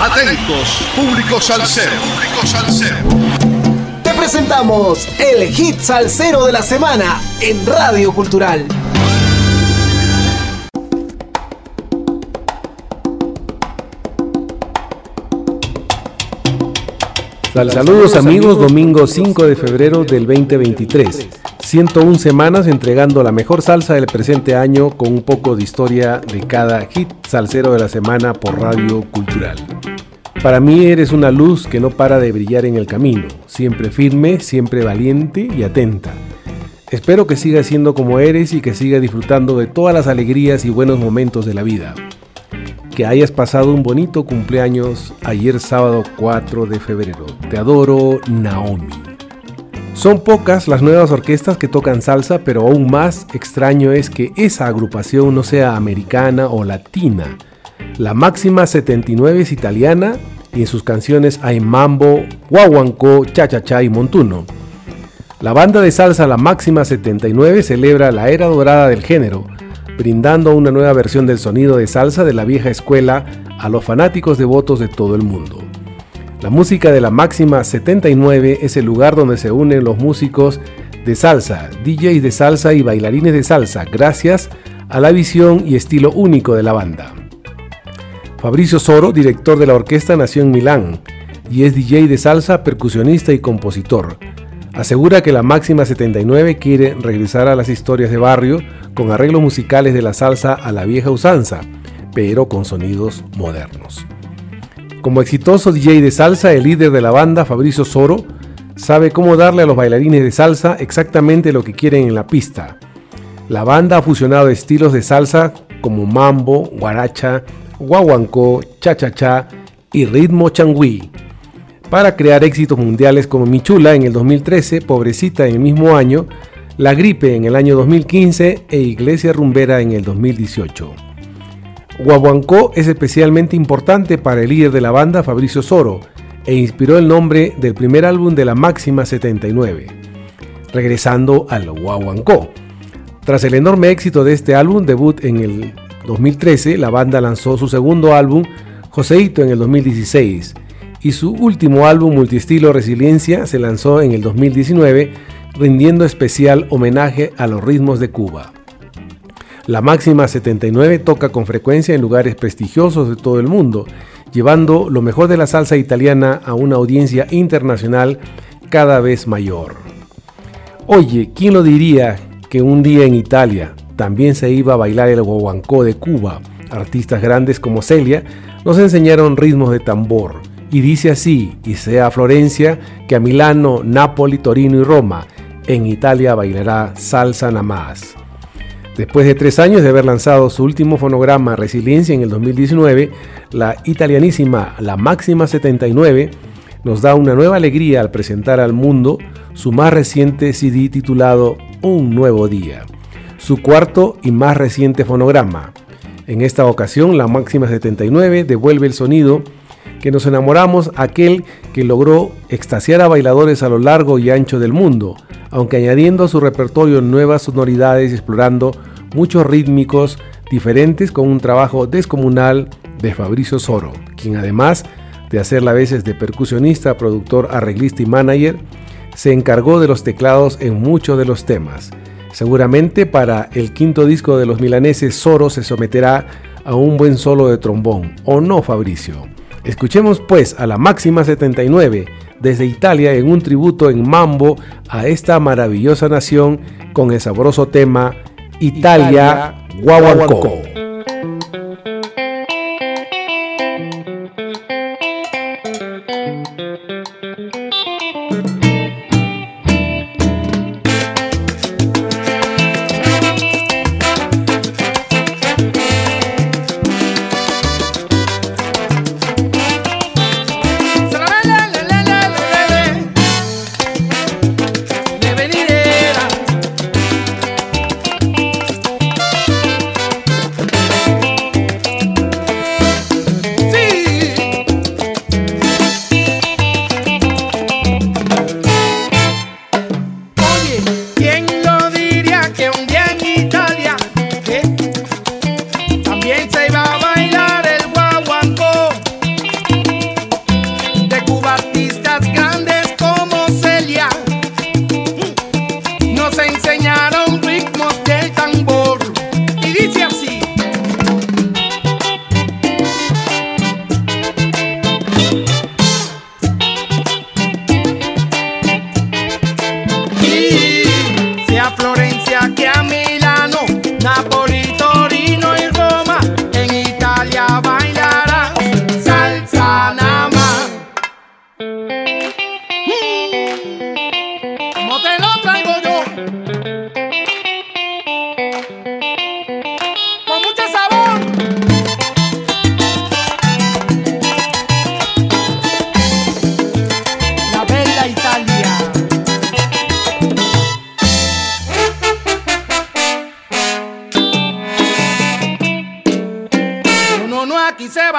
Atentos, público salsero. Público salsero. Te presentamos el hit salsero de la semana en Radio Cultural. Saludos amigos, domingo 5 de febrero del 2023. 101 semanas entregando la mejor salsa del presente año con un poco de historia de cada hit salsero de la semana por Radio Cultural. Para mí eres una luz que no para de brillar en el camino, siempre firme, siempre valiente y atenta. Espero que sigas siendo como eres y que sigas disfrutando de todas las alegrías y buenos momentos de la vida que hayas pasado un bonito cumpleaños ayer sábado 4 de febrero. Te adoro, Naomi. Son pocas las nuevas orquestas que tocan salsa, pero aún más extraño es que esa agrupación no sea americana o latina. La máxima 79 es italiana y en sus canciones hay mambo, guaguancó, cha-cha-cha y montuno. La banda de salsa La Máxima 79 celebra la era dorada del género, brindando una nueva versión del sonido de salsa de la vieja escuela a los fanáticos devotos de todo el mundo. La música de la máxima 79 es el lugar donde se unen los músicos de salsa, DJs de salsa y bailarines de salsa, gracias a la visión y estilo único de la banda. Fabricio Soro, director de la orquesta, nació en Milán y es DJ de salsa, percusionista y compositor. Asegura que la máxima 79 quiere regresar a las historias de barrio con arreglos musicales de la salsa a la vieja usanza, pero con sonidos modernos. Como exitoso DJ de salsa, el líder de la banda, Fabricio Soro, sabe cómo darle a los bailarines de salsa exactamente lo que quieren en la pista. La banda ha fusionado estilos de salsa como mambo, guaracha, guaguancó, cha-cha-cha y ritmo changüí para crear éxitos mundiales como Michula en el 2013, Pobrecita en el mismo año, La Gripe en el año 2015 e Iglesia Rumbera en el 2018. Guaguancó es especialmente importante para el líder de la banda Fabricio Soro e inspiró el nombre del primer álbum de la Máxima 79, regresando al Guaguancó. Tras el enorme éxito de este álbum, debut en el 2013, la banda lanzó su segundo álbum, Joseito, en el 2016 y su último álbum multiestilo Resiliencia se lanzó en el 2019 rindiendo especial homenaje a los ritmos de Cuba. La Máxima 79 toca con frecuencia en lugares prestigiosos de todo el mundo, llevando lo mejor de la salsa italiana a una audiencia internacional cada vez mayor. Oye, ¿quién lo diría que un día en Italia también se iba a bailar el guaguancó de Cuba? Artistas grandes como Celia nos enseñaron ritmos de tambor, y dice así, y sea a Florencia, que a Milano, Nápoli, Torino y Roma, en Italia bailará salsa nada más. Después de tres años de haber lanzado su último fonograma Resiliencia en el 2019, la italianísima La Máxima 79 nos da una nueva alegría al presentar al mundo su más reciente CD titulado Un Nuevo Día, su cuarto y más reciente fonograma. En esta ocasión, la Máxima 79 devuelve el sonido que nos enamoramos aquel que logró extasiar a bailadores a lo largo y ancho del mundo, aunque añadiendo a su repertorio nuevas sonoridades y explorando muchos rítmicos diferentes con un trabajo descomunal de Fabricio Soro, quien además de hacerla a veces de percusionista, productor, arreglista y manager, se encargó de los teclados en muchos de los temas. Seguramente para el quinto disco de los milaneses Soro se someterá a un buen solo de trombón, ¿o no Fabricio? Escuchemos pues a la máxima 79 desde Italia en un tributo en mambo a esta maravillosa nación con el sabroso tema Italia, Italia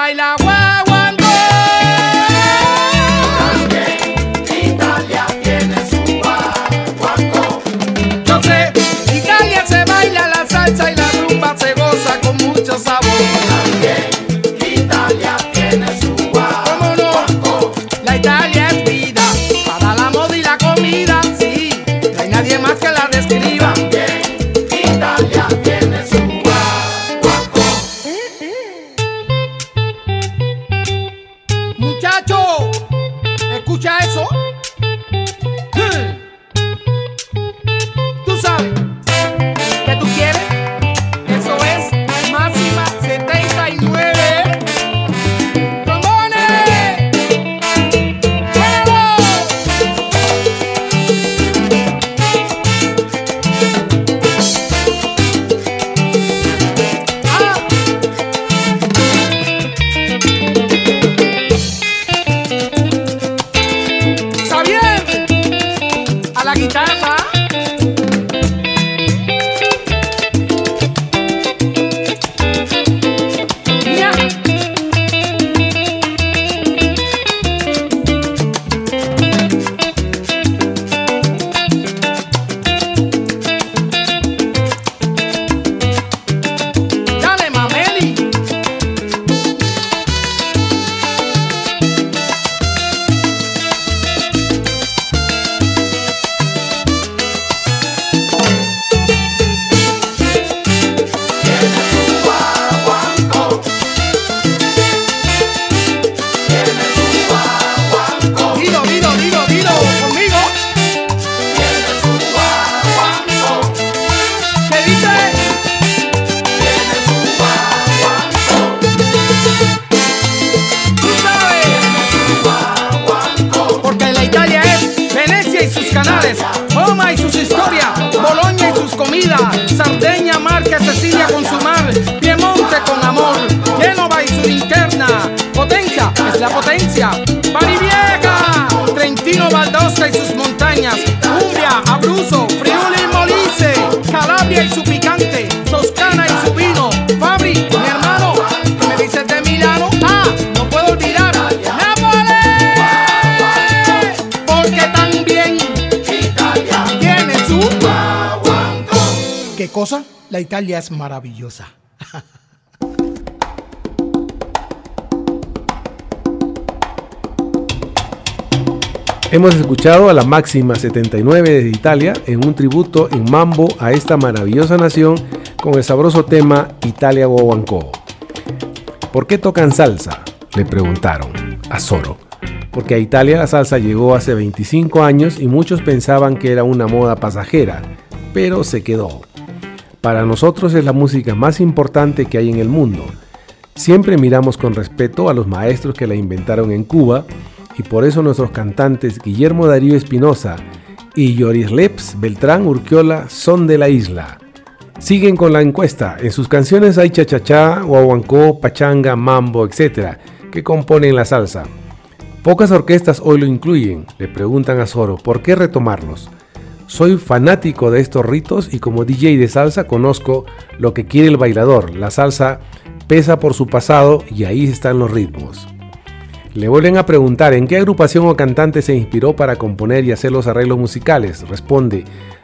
baila amor, Génova y su linterna, Potencia es la potencia, Barivieja, Trentino, Valdosta y sus montañas, Umbria, Abruzzo, Friuli y Molise, Calabria y su picante, Toscana y su vino, Fabri, mi hermano, ¿qué me dices de Milano? Ah, no puedo olvidar, Nápoles, porque también Italia tiene su... ¿Qué cosa? La Italia es maravillosa. Hemos escuchado a la máxima 79 de Italia en un tributo en mambo a esta maravillosa nación con el sabroso tema Italia Guaguancó. ¿Por qué tocan salsa? Le preguntaron a Zoro. Porque a Italia la salsa llegó hace 25 años y muchos pensaban que era una moda pasajera, pero se quedó. Para nosotros es la música más importante que hay en el mundo. Siempre miramos con respeto a los maestros que la inventaron en Cuba y por eso nuestros cantantes Guillermo Darío Espinosa y Yoris Leps Beltrán Urquiola son de la isla. Siguen con la encuesta. En sus canciones hay chachachá, guaguancó, pachanga, mambo, etc., que componen la salsa. Pocas orquestas hoy lo incluyen. Le preguntan a Zoro, ¿por qué retomarlos? Soy fanático de estos ritos y como DJ de salsa conozco lo que quiere el bailador. La salsa pesa por su pasado y ahí están los ritmos. Le vuelven a preguntar en qué agrupación o cantante se inspiró para componer y hacer los arreglos musicales. Responde,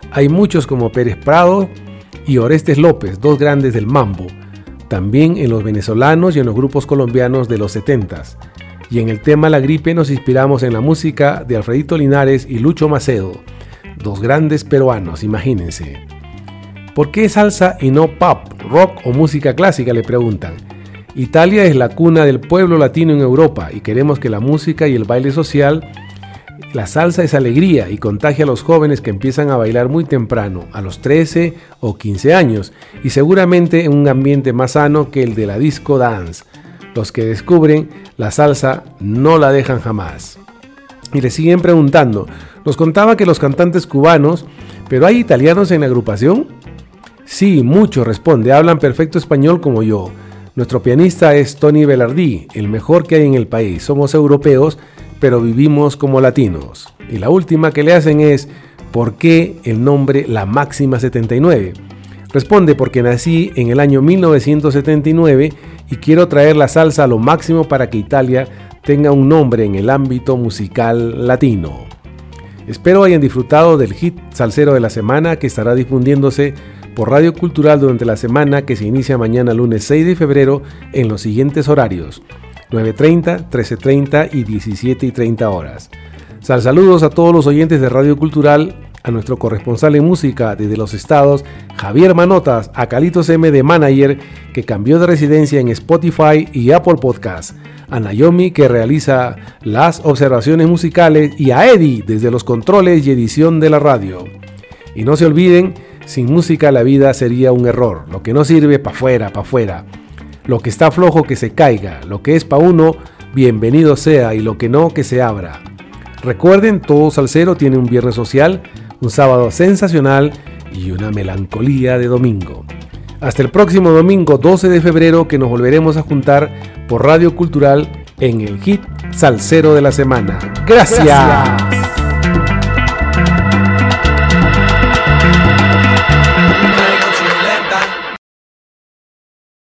hay muchos como Pérez Prado y Orestes López, dos grandes del mambo. También en los venezolanos y en los grupos colombianos de los 70s. Y en el tema La gripe nos inspiramos en la música de Alfredito Linares y Lucho Macedo, dos grandes peruanos, imagínense. ¿Por qué salsa y no pop, rock o música clásica? Le preguntan. Italia es la cuna del pueblo latino en Europa y queremos que la música y el baile social, la salsa es alegría y contagia a los jóvenes que empiezan a bailar muy temprano, a los 13 o 15 años, y seguramente en un ambiente más sano que el de la disco dance. Los que descubren la salsa no la dejan jamás. Y le siguen preguntando, nos contaba que los cantantes cubanos, pero hay italianos en la agrupación? Sí, mucho, responde, hablan perfecto español como yo. Nuestro pianista es Tony Velardi, el mejor que hay en el país. Somos europeos, pero vivimos como latinos. Y la última que le hacen es, ¿por qué el nombre La Máxima 79? Responde porque nací en el año 1979 y quiero traer la salsa a lo máximo para que Italia tenga un nombre en el ámbito musical latino. Espero hayan disfrutado del hit salsero de la semana que estará difundiéndose por Radio Cultural durante la semana que se inicia mañana lunes 6 de febrero en los siguientes horarios 9.30, 13.30 y 17.30 horas. Sal saludos a todos los oyentes de Radio Cultural, a nuestro corresponsal en música desde los estados, Javier Manotas, a Calitos M de Manager, que cambió de residencia en Spotify y Apple Podcast, a Naomi, que realiza las observaciones musicales, y a Eddie, desde los controles y edición de la radio. Y no se olviden, sin música la vida sería un error, lo que no sirve pa' fuera, pa' fuera. Lo que está flojo que se caiga, lo que es pa' uno, bienvenido sea, y lo que no, que se abra. Recuerden, todo salsero tiene un viernes social, un sábado sensacional y una melancolía de domingo. Hasta el próximo domingo 12 de febrero que nos volveremos a juntar por Radio Cultural en el hit Salsero de la Semana. Gracias.